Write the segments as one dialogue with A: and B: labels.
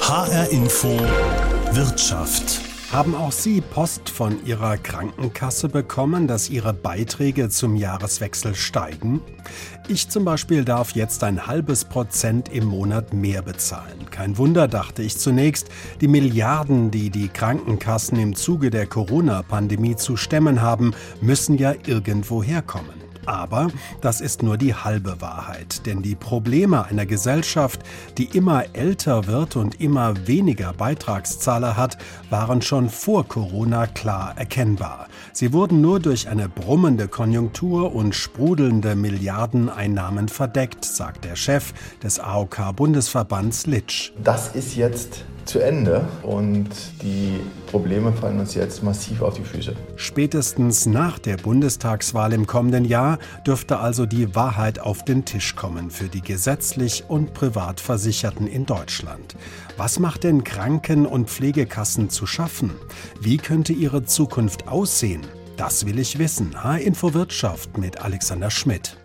A: HR Info Wirtschaft.
B: Haben auch Sie Post von Ihrer Krankenkasse bekommen, dass Ihre Beiträge zum Jahreswechsel steigen? Ich zum Beispiel darf jetzt ein halbes Prozent im Monat mehr bezahlen. Kein Wunder, dachte ich zunächst, die Milliarden, die die Krankenkassen im Zuge der Corona-Pandemie zu stemmen haben, müssen ja irgendwo herkommen. Aber das ist nur die halbe Wahrheit, denn die Probleme einer Gesellschaft, die immer älter wird und immer weniger Beitragszahler hat, waren schon vor Corona klar erkennbar. Sie wurden nur durch eine brummende Konjunktur und sprudelnde Milliardeneinnahmen verdeckt, sagt der Chef des AOK-Bundesverbands Litsch.
C: Das ist jetzt zu Ende und die Probleme fallen uns jetzt massiv auf die Füße.
B: Spätestens nach der Bundestagswahl im kommenden Jahr dürfte also die Wahrheit auf den Tisch kommen für die gesetzlich und privat Versicherten in Deutschland. Was macht denn Kranken- und Pflegekassen zu schaffen? Wie könnte ihre Zukunft aussehen? Das will ich wissen. H-Info Wirtschaft mit Alexander Schmidt.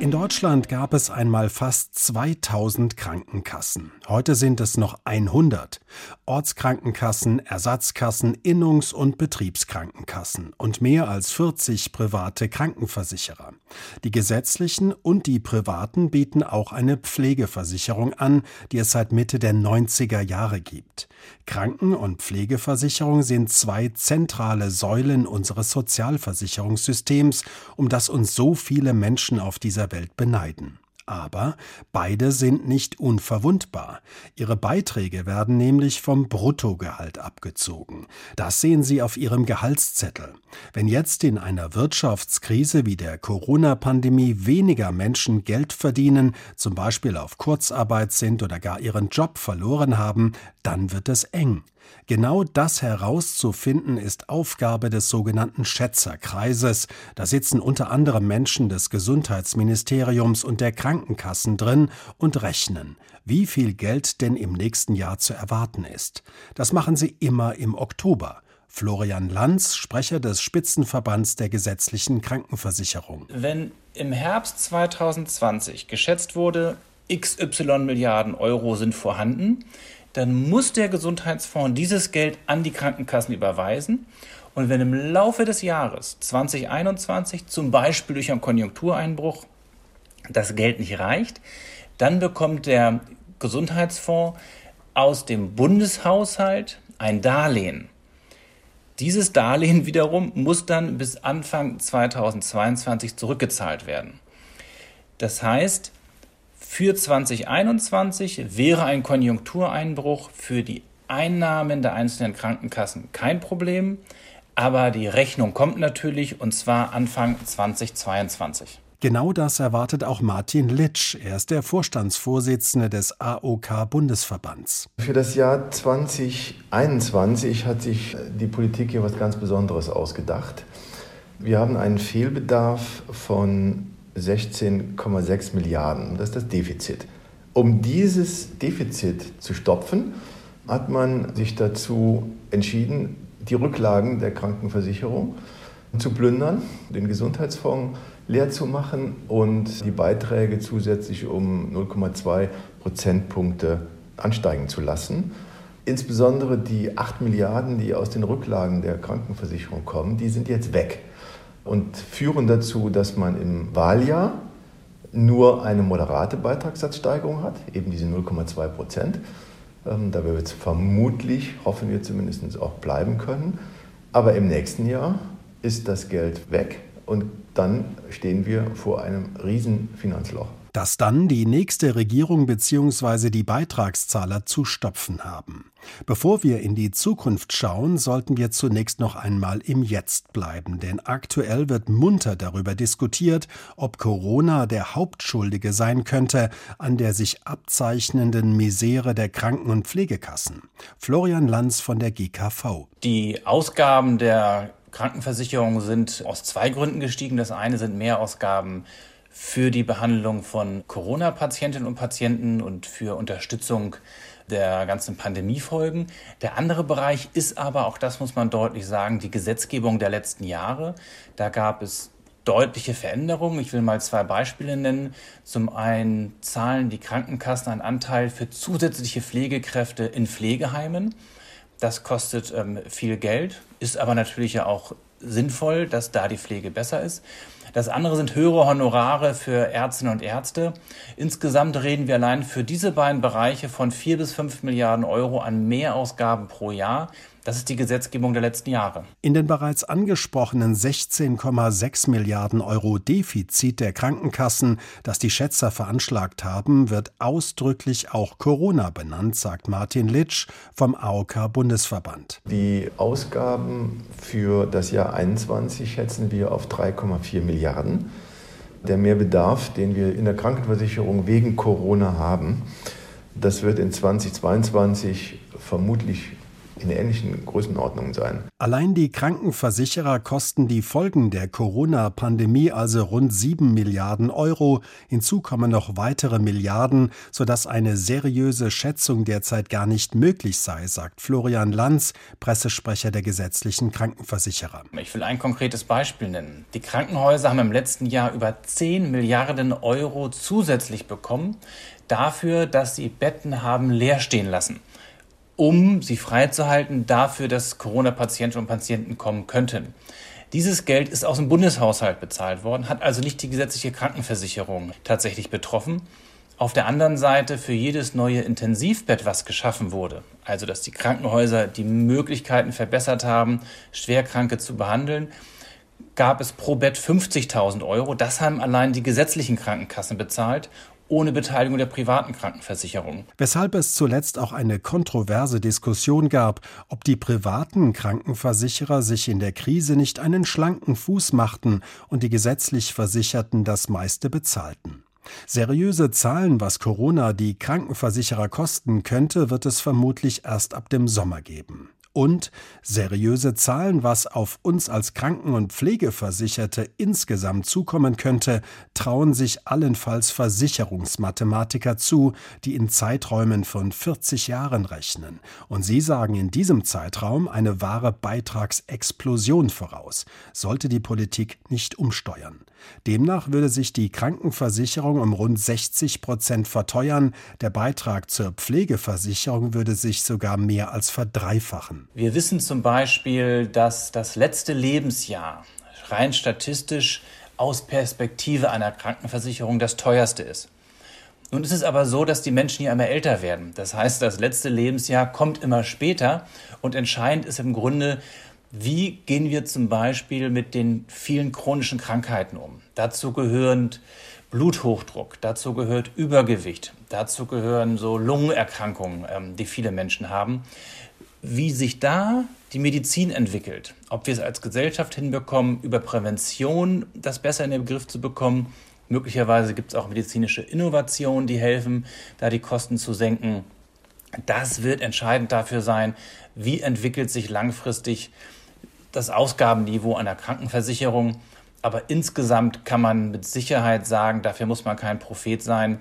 B: In Deutschland gab es einmal fast 2000 Krankenkassen. Heute sind es noch 100. Ortskrankenkassen, Ersatzkassen, Innungs- und Betriebskrankenkassen und mehr als 40 private Krankenversicherer. Die gesetzlichen und die privaten bieten auch eine Pflegeversicherung an, die es seit Mitte der 90er Jahre gibt. Kranken- und Pflegeversicherung sind zwei zentrale Säulen unseres Sozialversicherungssystems, um das uns so viele Menschen auf dieser Welt beneiden. Aber beide sind nicht unverwundbar. Ihre Beiträge werden nämlich vom Bruttogehalt abgezogen. Das sehen Sie auf Ihrem Gehaltszettel. Wenn jetzt in einer Wirtschaftskrise wie der Corona-Pandemie weniger Menschen Geld verdienen, zum Beispiel auf Kurzarbeit sind oder gar ihren Job verloren haben, dann wird es eng. Genau das herauszufinden ist Aufgabe des sogenannten Schätzerkreises. Da sitzen unter anderem Menschen des Gesundheitsministeriums und der Krankenkassen drin und rechnen, wie viel Geld denn im nächsten Jahr zu erwarten ist. Das machen sie immer im Oktober. Florian Lanz, Sprecher des Spitzenverbands der gesetzlichen Krankenversicherung.
D: Wenn im Herbst 2020 geschätzt wurde, XY Milliarden Euro sind vorhanden, dann muss der Gesundheitsfonds dieses Geld an die Krankenkassen überweisen. Und wenn im Laufe des Jahres 2021 zum Beispiel durch einen Konjunktureinbruch das Geld nicht reicht, dann bekommt der Gesundheitsfonds aus dem Bundeshaushalt ein Darlehen. Dieses Darlehen wiederum muss dann bis Anfang 2022 zurückgezahlt werden. Das heißt, für 2021 wäre ein Konjunktureinbruch für die Einnahmen der einzelnen Krankenkassen kein Problem, aber die Rechnung kommt natürlich und zwar Anfang 2022.
B: Genau das erwartet auch Martin Litsch. Er ist der Vorstandsvorsitzende des AOK-Bundesverbands.
C: Für das Jahr 2021 hat sich die Politik hier was ganz Besonderes ausgedacht. Wir haben einen Fehlbedarf von 16,6 Milliarden. Das ist das Defizit. Um dieses Defizit zu stopfen, hat man sich dazu entschieden, die Rücklagen der Krankenversicherung zu plündern, den Gesundheitsfonds leer zu machen und die Beiträge zusätzlich um 0,2 Prozentpunkte ansteigen zu lassen. Insbesondere die 8 Milliarden, die aus den Rücklagen der Krankenversicherung kommen, die sind jetzt weg und führen dazu, dass man im Wahljahr nur eine moderate Beitragssatzsteigerung hat, eben diese 0,2 Prozent. Ähm, da wird es vermutlich, hoffen wir zumindest, auch bleiben können. Aber im nächsten Jahr ist das Geld weg und dann stehen wir vor einem riesen Finanzloch
B: das dann die nächste Regierung bzw. die Beitragszahler zu stopfen haben. Bevor wir in die Zukunft schauen, sollten wir zunächst noch einmal im Jetzt bleiben, denn aktuell wird munter darüber diskutiert, ob Corona der Hauptschuldige sein könnte an der sich abzeichnenden Misere der Kranken- und Pflegekassen. Florian Lanz von der GKV.
D: Die Ausgaben der Krankenversicherung sind aus zwei Gründen gestiegen. Das eine sind Mehrausgaben für die Behandlung von Corona-Patientinnen und Patienten und für Unterstützung der ganzen Pandemiefolgen. Der andere Bereich ist aber, auch das muss man deutlich sagen, die Gesetzgebung der letzten Jahre. Da gab es deutliche Veränderungen. Ich will mal zwei Beispiele nennen. Zum einen zahlen die Krankenkassen einen Anteil für zusätzliche Pflegekräfte in Pflegeheimen. Das kostet ähm, viel Geld, ist aber natürlich ja auch sinnvoll, dass da die Pflege besser ist. Das andere sind höhere Honorare für Ärztinnen und Ärzte. Insgesamt reden wir allein für diese beiden Bereiche von vier bis fünf Milliarden Euro an Mehrausgaben pro Jahr. Das ist die Gesetzgebung der letzten Jahre.
B: In den bereits angesprochenen 16,6 Milliarden Euro Defizit der Krankenkassen, das die Schätzer veranschlagt haben, wird ausdrücklich auch Corona benannt, sagt Martin Litsch vom AOK Bundesverband.
C: Die Ausgaben für das Jahr 2021 schätzen wir auf 3,4 Milliarden. Der Mehrbedarf, den wir in der Krankenversicherung wegen Corona haben, das wird in 2022 vermutlich in ähnlichen Größenordnungen sein.
B: Allein die Krankenversicherer kosten die Folgen der Corona-Pandemie also rund 7 Milliarden Euro. Hinzu kommen noch weitere Milliarden, sodass eine seriöse Schätzung derzeit gar nicht möglich sei, sagt Florian Lanz, Pressesprecher der gesetzlichen Krankenversicherer.
D: Ich will ein konkretes Beispiel nennen. Die Krankenhäuser haben im letzten Jahr über 10 Milliarden Euro zusätzlich bekommen dafür, dass sie Betten haben leer stehen lassen um sie freizuhalten dafür, dass Corona-Patientinnen und Patienten kommen könnten. Dieses Geld ist aus dem Bundeshaushalt bezahlt worden, hat also nicht die gesetzliche Krankenversicherung tatsächlich betroffen. Auf der anderen Seite für jedes neue Intensivbett, was geschaffen wurde, also dass die Krankenhäuser die Möglichkeiten verbessert haben, Schwerkranke zu behandeln, gab es pro Bett 50.000 Euro. Das haben allein die gesetzlichen Krankenkassen bezahlt ohne Beteiligung der privaten Krankenversicherung.
B: Weshalb es zuletzt auch eine kontroverse Diskussion gab, ob die privaten Krankenversicherer sich in der Krise nicht einen schlanken Fuß machten und die gesetzlich Versicherten das meiste bezahlten. Seriöse Zahlen, was Corona die Krankenversicherer kosten könnte, wird es vermutlich erst ab dem Sommer geben und seriöse Zahlen, was auf uns als Kranken- und Pflegeversicherte insgesamt zukommen könnte, trauen sich allenfalls Versicherungsmathematiker zu, die in Zeiträumen von 40 Jahren rechnen. Und sie sagen in diesem Zeitraum eine wahre Beitragsexplosion voraus, sollte die Politik nicht umsteuern. Demnach würde sich die Krankenversicherung um rund 60 Prozent verteuern, der Beitrag zur Pflegeversicherung würde sich sogar mehr als verdreifachen.
D: Wir wissen zum Beispiel, dass das letzte Lebensjahr rein statistisch aus Perspektive einer Krankenversicherung das teuerste ist. Nun ist es aber so, dass die Menschen ja immer älter werden. Das heißt, das letzte Lebensjahr kommt immer später und entscheidend ist im Grunde, wie gehen wir zum Beispiel mit den vielen chronischen Krankheiten um? Dazu gehören Bluthochdruck, dazu gehört Übergewicht, dazu gehören so Lungenerkrankungen, ähm, die viele Menschen haben. Wie sich da die Medizin entwickelt, ob wir es als Gesellschaft hinbekommen, über Prävention das besser in den Begriff zu bekommen. Möglicherweise gibt es auch medizinische Innovationen, die helfen, da die Kosten zu senken. Das wird entscheidend dafür sein, wie entwickelt sich langfristig das Ausgabenniveau einer Krankenversicherung. Aber insgesamt kann man mit Sicherheit sagen, dafür muss man kein Prophet sein,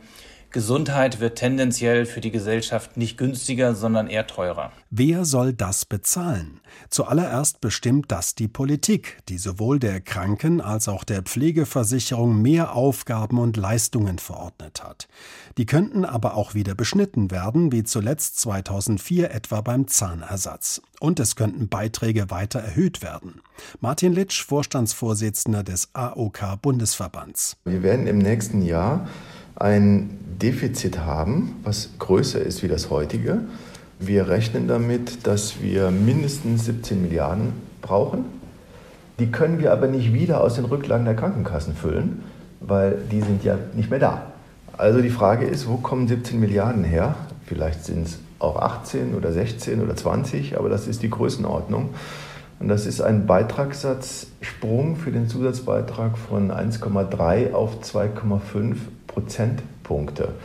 D: Gesundheit wird tendenziell für die Gesellschaft nicht günstiger, sondern eher teurer.
B: Wer soll das bezahlen? Zuallererst bestimmt das die Politik, die sowohl der Kranken- als auch der Pflegeversicherung mehr Aufgaben und Leistungen verordnet hat. Die könnten aber auch wieder beschnitten werden, wie zuletzt 2004 etwa beim Zahnersatz. Und es könnten Beiträge weiter erhöht werden. Martin Litsch, Vorstandsvorsitzender des AOK Bundesverbands.
C: Wir werden im nächsten Jahr ein Defizit haben, was größer ist wie das heutige. Wir rechnen damit, dass wir mindestens 17 Milliarden brauchen. Die können wir aber nicht wieder aus den Rücklagen der Krankenkassen füllen, weil die sind ja nicht mehr da. Also die Frage ist, wo kommen 17 Milliarden her? Vielleicht sind es auch 18 oder 16 oder 20, aber das ist die Größenordnung. Und das ist ein Beitragssatzsprung für den Zusatzbeitrag von 1,3 auf 2,5 Prozentpunkte.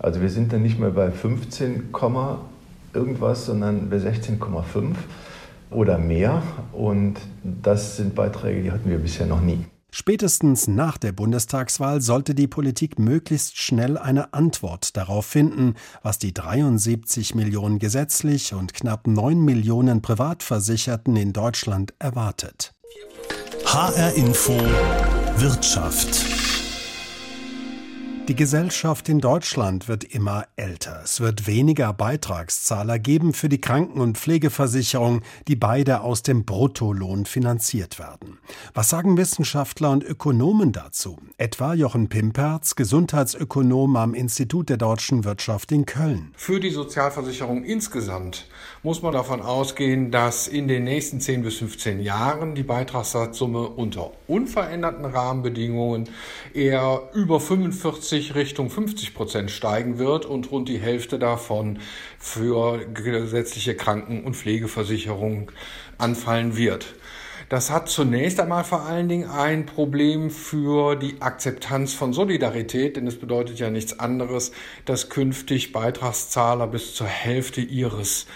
C: Also wir sind dann nicht mehr bei 15, irgendwas, sondern bei 16,5 oder mehr. Und das sind Beiträge, die hatten wir bisher noch nie.
B: Spätestens nach der Bundestagswahl sollte die Politik möglichst schnell eine Antwort darauf finden, was die 73 Millionen gesetzlich und knapp 9 Millionen Privatversicherten in Deutschland erwartet.
A: HR Info Wirtschaft
B: die Gesellschaft in Deutschland wird immer älter. Es wird weniger Beitragszahler geben für die Kranken- und Pflegeversicherung, die beide aus dem Bruttolohn finanziert werden. Was sagen Wissenschaftler und Ökonomen dazu? Etwa Jochen Pimperz, Gesundheitsökonom am Institut der deutschen Wirtschaft in Köln.
E: Für die Sozialversicherung insgesamt muss man davon ausgehen, dass in den nächsten 10 bis 15 Jahren die Beitragssatzsumme unter unveränderten Rahmenbedingungen eher über 45 künftig Richtung 50 Prozent steigen wird und rund die Hälfte davon für gesetzliche Kranken- und Pflegeversicherung anfallen wird. Das hat zunächst einmal vor allen Dingen ein Problem für die Akzeptanz von Solidarität, denn es bedeutet ja nichts anderes, dass künftig Beitragszahler bis zur Hälfte ihres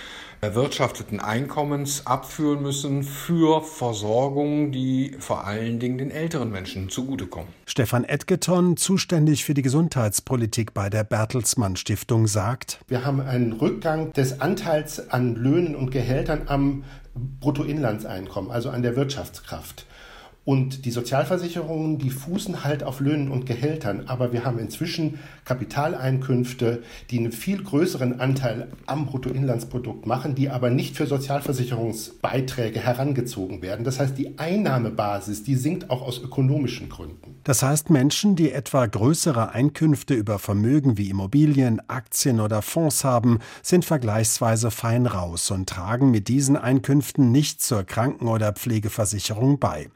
E: erwirtschafteten Einkommens abführen müssen für Versorgung, die vor allen Dingen den älteren Menschen zugutekommen.
B: Stefan Edgeton, zuständig für die Gesundheitspolitik bei der Bertelsmann Stiftung, sagt,
F: wir haben einen Rückgang des Anteils an Löhnen und Gehältern am Bruttoinlandseinkommen, also an der Wirtschaftskraft. Und die Sozialversicherungen, die fußen halt auf Löhnen und Gehältern. Aber wir haben inzwischen Kapitaleinkünfte, die einen viel größeren Anteil am Bruttoinlandsprodukt machen, die aber nicht für Sozialversicherungsbeiträge herangezogen werden. Das heißt, die Einnahmebasis, die sinkt auch aus ökonomischen Gründen.
B: Das heißt, Menschen, die etwa größere Einkünfte über Vermögen wie Immobilien, Aktien oder Fonds haben, sind vergleichsweise fein raus und tragen mit diesen Einkünften nicht zur Kranken- oder Pflegeversicherung bei.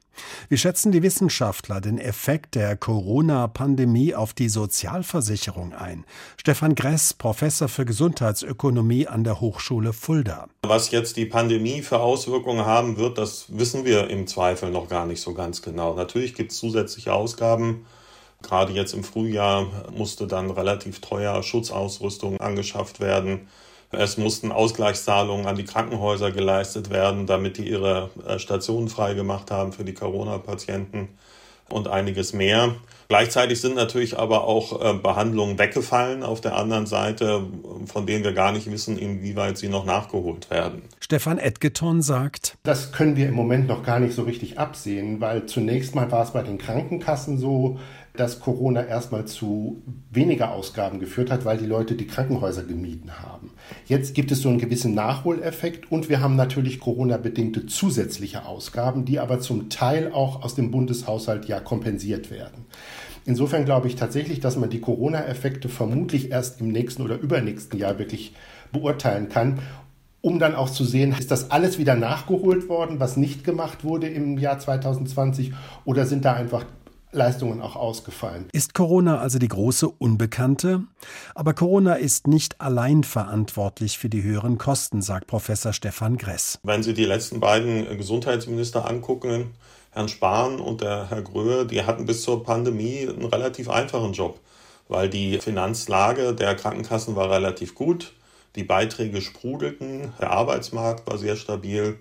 B: Wie schätzen die Wissenschaftler den Effekt der Corona-Pandemie auf die Sozialversicherung ein? Stefan Gress, Professor für Gesundheitsökonomie an der Hochschule Fulda.
G: Was jetzt die Pandemie für Auswirkungen haben wird, das wissen wir im Zweifel noch gar nicht so ganz genau. Natürlich gibt es zusätzliche Ausgaben. Gerade jetzt im Frühjahr musste dann relativ teuer Schutzausrüstung angeschafft werden. Es mussten Ausgleichszahlungen an die Krankenhäuser geleistet werden, damit die ihre äh, Stationen freigemacht haben für die Corona-Patienten und einiges mehr. Gleichzeitig sind natürlich aber auch äh, Behandlungen weggefallen auf der anderen Seite, von denen wir gar nicht wissen, inwieweit sie noch nachgeholt werden.
B: Stefan Edgeton sagt,
F: das können wir im Moment noch gar nicht so richtig absehen, weil zunächst mal war es bei den Krankenkassen so, dass Corona erstmal zu weniger Ausgaben geführt hat, weil die Leute die Krankenhäuser gemieden haben. Jetzt gibt es so einen gewissen Nachholeffekt und wir haben natürlich Corona-bedingte zusätzliche Ausgaben, die aber zum Teil auch aus dem Bundeshaushalt ja kompensiert werden. Insofern glaube ich tatsächlich, dass man die Corona-Effekte vermutlich erst im nächsten oder übernächsten Jahr wirklich beurteilen kann um dann auch zu sehen, ist das alles wieder nachgeholt worden, was nicht gemacht wurde im Jahr 2020 oder sind da einfach Leistungen auch ausgefallen.
B: Ist Corona also die große Unbekannte? Aber Corona ist nicht allein verantwortlich für die höheren Kosten, sagt Professor Stefan Gress.
G: Wenn Sie die letzten beiden Gesundheitsminister angucken, Herrn Spahn und der Herr Gröhe, die hatten bis zur Pandemie einen relativ einfachen Job, weil die Finanzlage der Krankenkassen war relativ gut, die Beiträge sprudelten, der Arbeitsmarkt war sehr stabil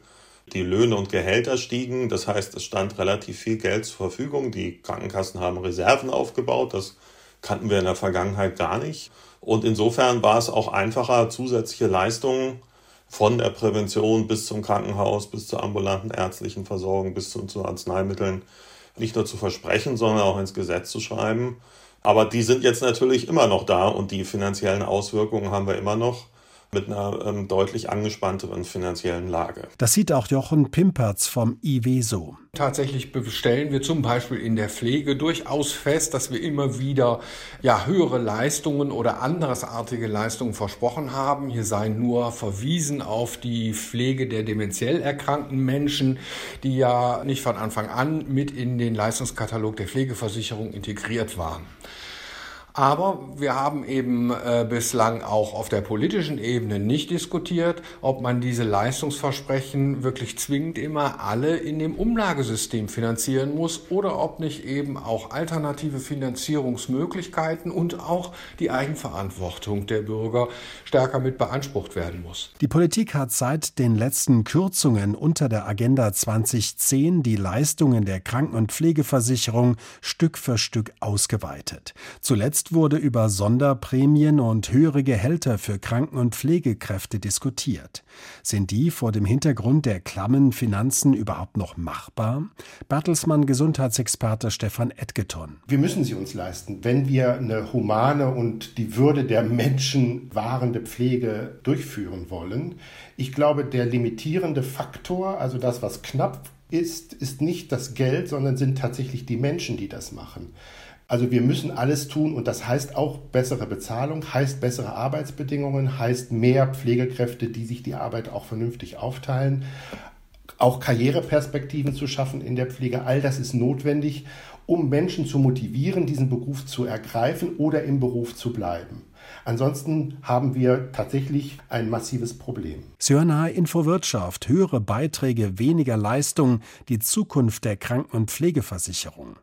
G: die Löhne und Gehälter stiegen. Das heißt, es stand relativ viel Geld zur Verfügung. Die Krankenkassen haben Reserven aufgebaut. Das kannten wir in der Vergangenheit gar nicht. Und insofern war es auch einfacher, zusätzliche Leistungen von der Prävention bis zum Krankenhaus, bis zur ambulanten ärztlichen Versorgung, bis zu, zu Arzneimitteln nicht nur zu versprechen, sondern auch ins Gesetz zu schreiben. Aber die sind jetzt natürlich immer noch da und die finanziellen Auswirkungen haben wir immer noch mit einer ähm, deutlich angespannteren finanziellen Lage.
B: Das sieht auch Jochen Pimperz vom IW so.
E: Tatsächlich bestellen wir zum Beispiel in der Pflege durchaus fest, dass wir immer wieder ja, höhere Leistungen oder andersartige Leistungen versprochen haben. Hier sei nur verwiesen auf die Pflege der dementiell erkrankten Menschen, die ja nicht von Anfang an mit in den Leistungskatalog der Pflegeversicherung integriert waren. Aber wir haben eben äh, bislang auch auf der politischen Ebene nicht diskutiert, ob man diese Leistungsversprechen wirklich zwingend immer alle in dem Umlagesystem finanzieren muss oder ob nicht eben auch alternative Finanzierungsmöglichkeiten und auch die Eigenverantwortung der Bürger stärker mit beansprucht werden muss.
B: Die Politik hat seit den letzten Kürzungen unter der Agenda 2010 die Leistungen der Kranken- und Pflegeversicherung Stück für Stück ausgeweitet. Zuletzt Jüngst wurde über Sonderprämien und höhere Gehälter für Kranken- und Pflegekräfte diskutiert. Sind die vor dem Hintergrund der klammen Finanzen überhaupt noch machbar? Bertelsmann Gesundheitsexperte Stefan Edgeton.
F: Wir müssen sie uns leisten, wenn wir eine humane und die Würde der Menschen wahrende Pflege durchführen wollen. Ich glaube, der limitierende Faktor, also das, was knapp ist, ist nicht das Geld, sondern sind tatsächlich die Menschen, die das machen. Also wir müssen alles tun und das heißt auch bessere Bezahlung, heißt bessere Arbeitsbedingungen, heißt mehr Pflegekräfte, die sich die Arbeit auch vernünftig aufteilen, auch Karriereperspektiven zu schaffen in der Pflege. All das ist notwendig, um Menschen zu motivieren, diesen Beruf zu ergreifen oder im Beruf zu bleiben. Ansonsten haben wir tatsächlich ein massives Problem.
B: Sörnahe Infowirtschaft, höhere Beiträge, weniger Leistung, die Zukunft der Kranken- und Pflegeversicherung.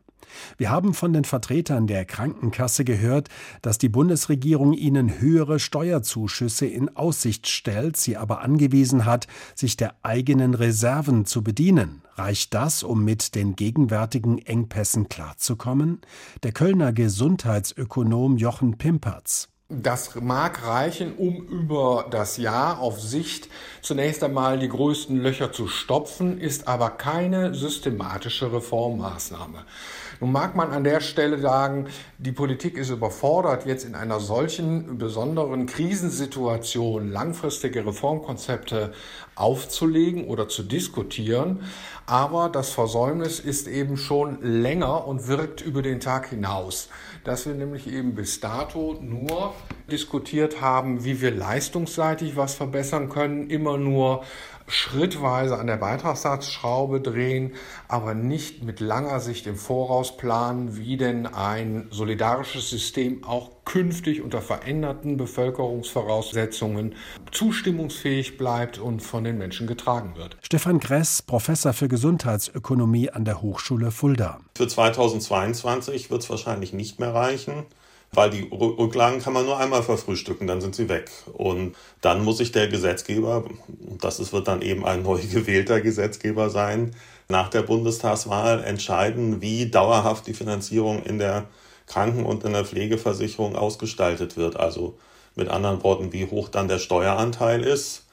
B: Wir haben von den Vertretern der Krankenkasse gehört, dass die Bundesregierung ihnen höhere Steuerzuschüsse in Aussicht stellt, sie aber angewiesen hat, sich der eigenen Reserven zu bedienen. Reicht das, um mit den gegenwärtigen Engpässen klarzukommen? Der Kölner Gesundheitsökonom Jochen Pimperz.
E: Das mag reichen, um über das Jahr auf Sicht zunächst einmal die größten Löcher zu stopfen, ist aber keine systematische Reformmaßnahme. Nun mag man an der Stelle sagen, die Politik ist überfordert, jetzt in einer solchen besonderen Krisensituation langfristige Reformkonzepte aufzulegen oder zu diskutieren. Aber das Versäumnis ist eben schon länger und wirkt über den Tag hinaus. Dass wir nämlich eben bis dato nur diskutiert haben, wie wir leistungsseitig was verbessern können, immer nur schrittweise an der Beitragssatzschraube drehen, aber nicht mit langer Sicht im Voraus planen, wie denn ein solidarisches System auch künftig unter veränderten Bevölkerungsvoraussetzungen zustimmungsfähig bleibt und von den Menschen getragen wird.
B: Stefan Gress, Professor für Gesundheitsökonomie an der Hochschule Fulda.
G: Für 2022 wird es wahrscheinlich nicht mehr reichen weil die Rücklagen kann man nur einmal verfrühstücken, dann sind sie weg. Und dann muss sich der Gesetzgeber, das wird dann eben ein neu gewählter Gesetzgeber sein, nach der Bundestagswahl entscheiden, wie dauerhaft die Finanzierung in der Kranken- und in der Pflegeversicherung ausgestaltet wird. Also mit anderen Worten, wie hoch dann der Steueranteil ist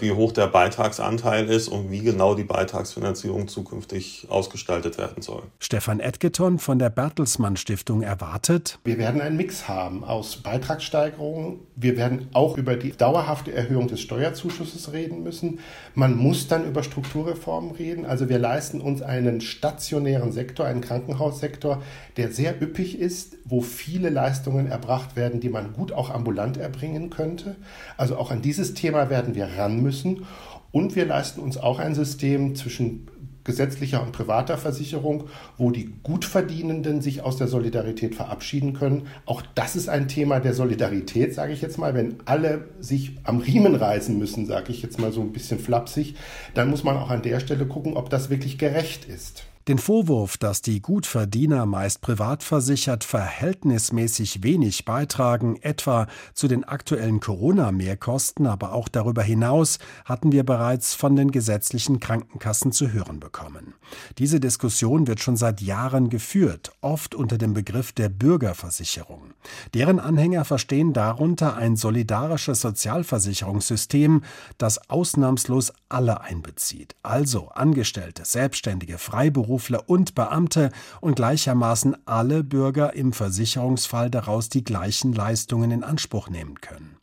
G: wie hoch der Beitragsanteil ist und wie genau die Beitragsfinanzierung zukünftig ausgestaltet werden soll.
B: Stefan Edgeton von der Bertelsmann Stiftung erwartet,
F: wir werden einen Mix haben aus Beitragssteigerungen. Wir werden auch über die dauerhafte Erhöhung des Steuerzuschusses reden müssen. Man muss dann über Strukturreformen reden. Also wir leisten uns einen stationären Sektor, einen Krankenhaussektor, der sehr üppig ist, wo viele Leistungen erbracht werden, die man gut auch ambulant erbringen könnte. Also auch an dieses Thema werden wir ran müssen. Und wir leisten uns auch ein System zwischen gesetzlicher und privater Versicherung, wo die Gutverdienenden sich aus der Solidarität verabschieden können. Auch das ist ein Thema der Solidarität, sage ich jetzt mal. Wenn alle sich am Riemen reißen müssen, sage ich jetzt mal so ein bisschen flapsig, dann muss man auch an der Stelle gucken, ob das wirklich gerecht ist.
B: Den Vorwurf, dass die Gutverdiener meist privat versichert verhältnismäßig wenig beitragen, etwa zu den aktuellen Corona-Mehrkosten, aber auch darüber hinaus, hatten wir bereits von den gesetzlichen Krankenkassen zu hören bekommen. Diese Diskussion wird schon seit Jahren geführt, oft unter dem Begriff der Bürgerversicherung. Deren Anhänger verstehen darunter ein solidarisches Sozialversicherungssystem, das ausnahmslos alle einbezieht, also Angestellte, Selbstständige, Freiberufler, Freiberufler und Beamte und gleichermaßen alle Bürger im Versicherungsfall daraus die gleichen Leistungen in Anspruch nehmen können.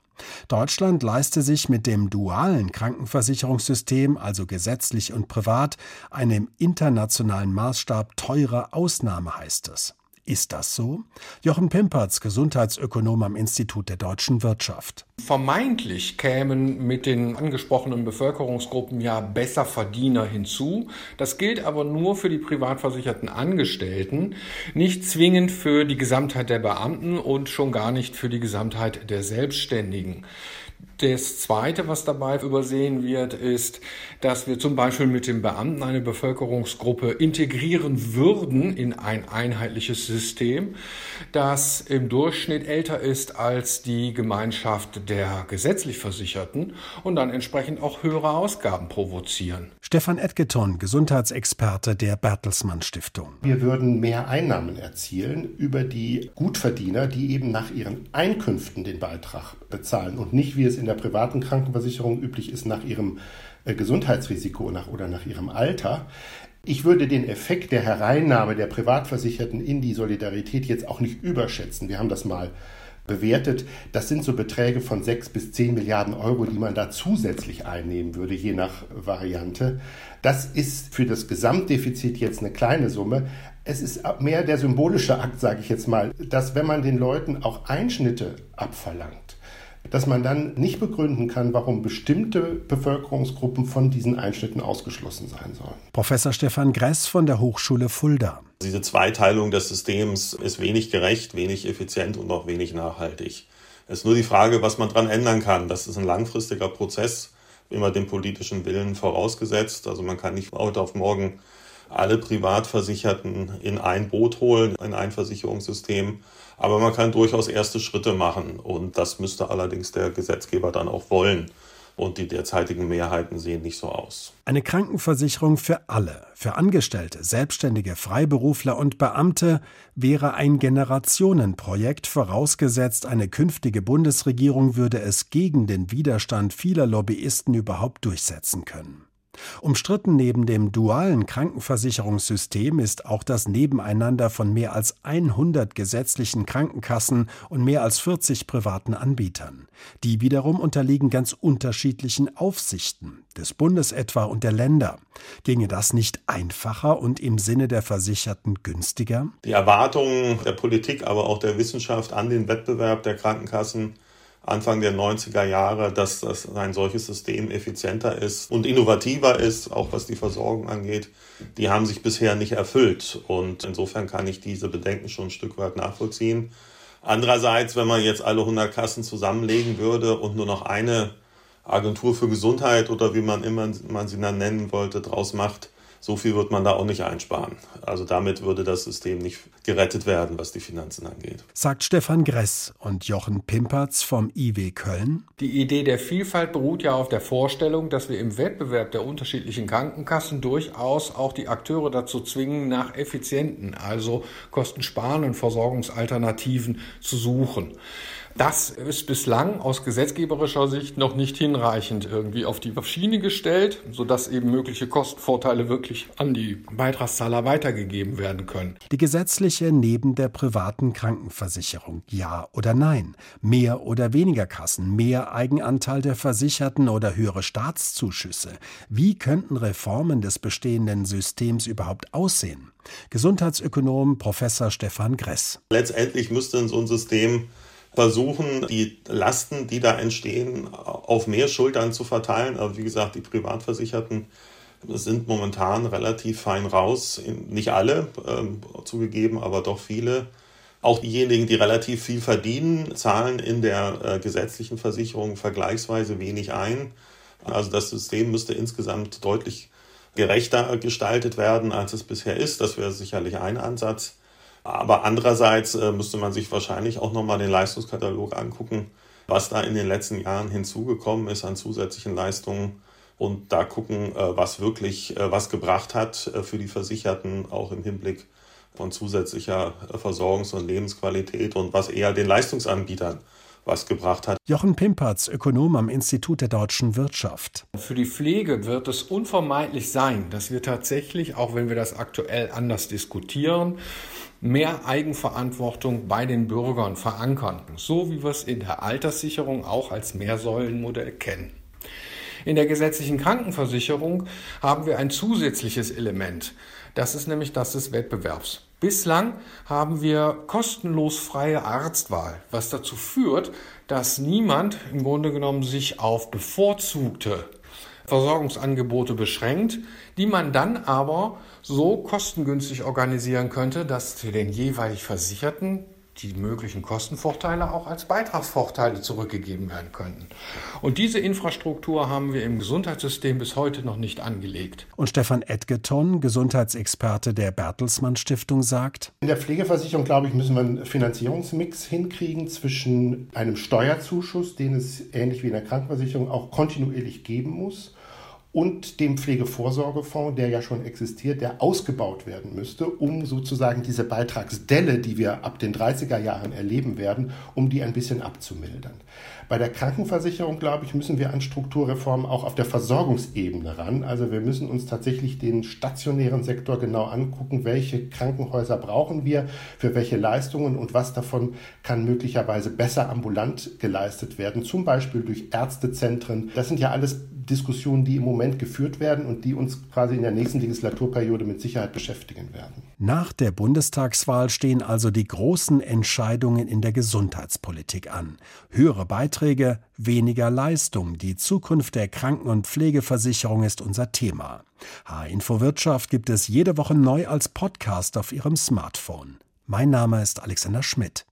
B: Deutschland leiste sich mit dem dualen Krankenversicherungssystem, also gesetzlich und privat, einem internationalen Maßstab teure Ausnahme, heißt es. Ist das so? Jochen Pimperz, Gesundheitsökonom am Institut der deutschen Wirtschaft.
E: Vermeintlich kämen mit den angesprochenen Bevölkerungsgruppen ja besser Verdiener hinzu. Das gilt aber nur für die privatversicherten Angestellten, nicht zwingend für die Gesamtheit der Beamten und schon gar nicht für die Gesamtheit der Selbstständigen. Das Zweite, was dabei übersehen wird, ist, dass wir zum Beispiel mit den Beamten eine Bevölkerungsgruppe integrieren würden in ein einheitliches System, das im Durchschnitt älter ist als die Gemeinschaft der gesetzlich Versicherten und dann entsprechend auch höhere Ausgaben provozieren.
B: Stefan Edgeton, Gesundheitsexperte der Bertelsmann Stiftung.
F: Wir würden mehr Einnahmen erzielen über die Gutverdiener, die eben nach ihren Einkünften den Beitrag bezahlen und nicht, wie es in der privaten Krankenversicherung üblich ist, nach ihrem äh, Gesundheitsrisiko nach, oder nach ihrem Alter. Ich würde den Effekt der Hereinnahme der Privatversicherten in die Solidarität jetzt auch nicht überschätzen. Wir haben das mal bewertet. Das sind so Beträge von 6 bis 10 Milliarden Euro, die man da zusätzlich einnehmen würde, je nach Variante. Das ist für das Gesamtdefizit jetzt eine kleine Summe. Es ist mehr der symbolische Akt, sage ich jetzt mal, dass wenn man den Leuten auch Einschnitte abverlangt, dass man dann nicht begründen kann, warum bestimmte Bevölkerungsgruppen von diesen Einschnitten ausgeschlossen sein sollen.
B: Professor Stefan Gress von der Hochschule Fulda.
G: Diese Zweiteilung des Systems ist wenig gerecht, wenig effizient und auch wenig nachhaltig. Es ist nur die Frage, was man daran ändern kann. Das ist ein langfristiger Prozess, immer dem politischen Willen vorausgesetzt. Also man kann nicht heute auf morgen alle Privatversicherten in ein Boot holen, in ein Versicherungssystem. Aber man kann durchaus erste Schritte machen und das müsste allerdings der Gesetzgeber dann auch wollen. Und die derzeitigen Mehrheiten sehen nicht so aus.
B: Eine Krankenversicherung für alle, für Angestellte, Selbstständige, Freiberufler und Beamte wäre ein Generationenprojekt, vorausgesetzt eine künftige Bundesregierung würde es gegen den Widerstand vieler Lobbyisten überhaupt durchsetzen können. Umstritten neben dem dualen Krankenversicherungssystem ist auch das Nebeneinander von mehr als 100 gesetzlichen Krankenkassen und mehr als 40 privaten Anbietern. Die wiederum unterliegen ganz unterschiedlichen Aufsichten, des Bundes etwa und der Länder. Ginge das nicht einfacher und im Sinne der Versicherten günstiger?
G: Die Erwartungen der Politik, aber auch der Wissenschaft an den Wettbewerb der Krankenkassen Anfang der 90er Jahre, dass, dass ein solches System effizienter ist und innovativer ist, auch was die Versorgung angeht, die haben sich bisher nicht erfüllt. Und insofern kann ich diese Bedenken schon ein Stück weit nachvollziehen. Andererseits, wenn man jetzt alle 100 Kassen zusammenlegen würde und nur noch eine Agentur für Gesundheit oder wie man immer man sie dann nennen wollte, draus macht, so viel wird man da auch nicht einsparen. Also damit würde das System nicht gerettet werden, was die Finanzen angeht.
B: Sagt Stefan Gress und Jochen Pimpertz vom IW Köln.
E: Die Idee der Vielfalt beruht ja auf der Vorstellung, dass wir im Wettbewerb der unterschiedlichen Krankenkassen durchaus auch die Akteure dazu zwingen, nach effizienten, also kostensparenden Versorgungsalternativen zu suchen. Das ist bislang aus gesetzgeberischer Sicht noch nicht hinreichend irgendwie auf die Schiene gestellt, sodass eben mögliche Kostenvorteile wirklich an die Beitragszahler weitergegeben werden können.
B: Die gesetzliche neben der privaten Krankenversicherung, ja oder nein? Mehr oder weniger Kassen, mehr Eigenanteil der Versicherten oder höhere Staatszuschüsse? Wie könnten Reformen des bestehenden Systems überhaupt aussehen? Gesundheitsökonom Professor Stefan Gress.
G: Letztendlich müsste so ein System versuchen, die Lasten, die da entstehen, auf mehr Schultern zu verteilen. Aber wie gesagt, die Privatversicherten sind momentan relativ fein raus. Nicht alle ähm, zugegeben, aber doch viele. Auch diejenigen, die relativ viel verdienen, zahlen in der äh, gesetzlichen Versicherung vergleichsweise wenig ein. Also das System müsste insgesamt deutlich gerechter gestaltet werden, als es bisher ist. Das wäre sicherlich ein Ansatz. Aber andererseits äh, müsste man sich wahrscheinlich auch nochmal den Leistungskatalog angucken, was da in den letzten Jahren hinzugekommen ist an zusätzlichen Leistungen und da gucken, äh, was wirklich äh, was gebracht hat für die Versicherten, auch im Hinblick von zusätzlicher Versorgungs- und Lebensqualität und was eher den Leistungsanbietern was gebracht hat.
B: Jochen Pimpertz, Ökonom am Institut der deutschen Wirtschaft.
E: Für die Pflege wird es unvermeidlich sein, dass wir tatsächlich, auch wenn wir das aktuell anders diskutieren, mehr Eigenverantwortung bei den Bürgern verankern, so wie wir es in der Alterssicherung auch als Mehrsäulenmodell kennen. In der gesetzlichen Krankenversicherung haben wir ein zusätzliches Element. Das ist nämlich das des Wettbewerbs. Bislang haben wir kostenlos freie Arztwahl, was dazu führt, dass niemand im Grunde genommen sich auf bevorzugte Versorgungsangebote beschränkt, die man dann aber so kostengünstig organisieren könnte, dass für den jeweilig Versicherten die möglichen Kostenvorteile auch als Beitragsvorteile zurückgegeben werden könnten. Und diese Infrastruktur haben wir im Gesundheitssystem bis heute noch nicht angelegt.
B: Und Stefan Edgeton, Gesundheitsexperte der Bertelsmann Stiftung, sagt,
F: in der Pflegeversicherung, glaube ich, müssen wir einen Finanzierungsmix hinkriegen zwischen einem Steuerzuschuss, den es ähnlich wie in der Krankenversicherung auch kontinuierlich geben muss, und dem Pflegevorsorgefonds, der ja schon existiert, der ausgebaut werden müsste, um sozusagen diese Beitragsdelle, die wir ab den 30er Jahren erleben werden, um die ein bisschen abzumildern. Bei der Krankenversicherung, glaube ich, müssen wir an Strukturreformen auch auf der Versorgungsebene ran. Also wir müssen uns tatsächlich den stationären Sektor genau angucken, welche Krankenhäuser brauchen wir, für welche Leistungen und was davon kann möglicherweise besser ambulant geleistet werden, zum Beispiel durch Ärztezentren. Das sind ja alles Diskussionen, die im Moment geführt werden und die uns quasi in der nächsten Legislaturperiode mit Sicherheit beschäftigen werden.
B: Nach der Bundestagswahl stehen also die großen Entscheidungen in der Gesundheitspolitik an. Höhere Beiträge, weniger Leistung, die Zukunft der Kranken- und Pflegeversicherung ist unser Thema. H-Info Wirtschaft gibt es jede Woche neu als Podcast auf Ihrem Smartphone. Mein Name ist Alexander Schmidt.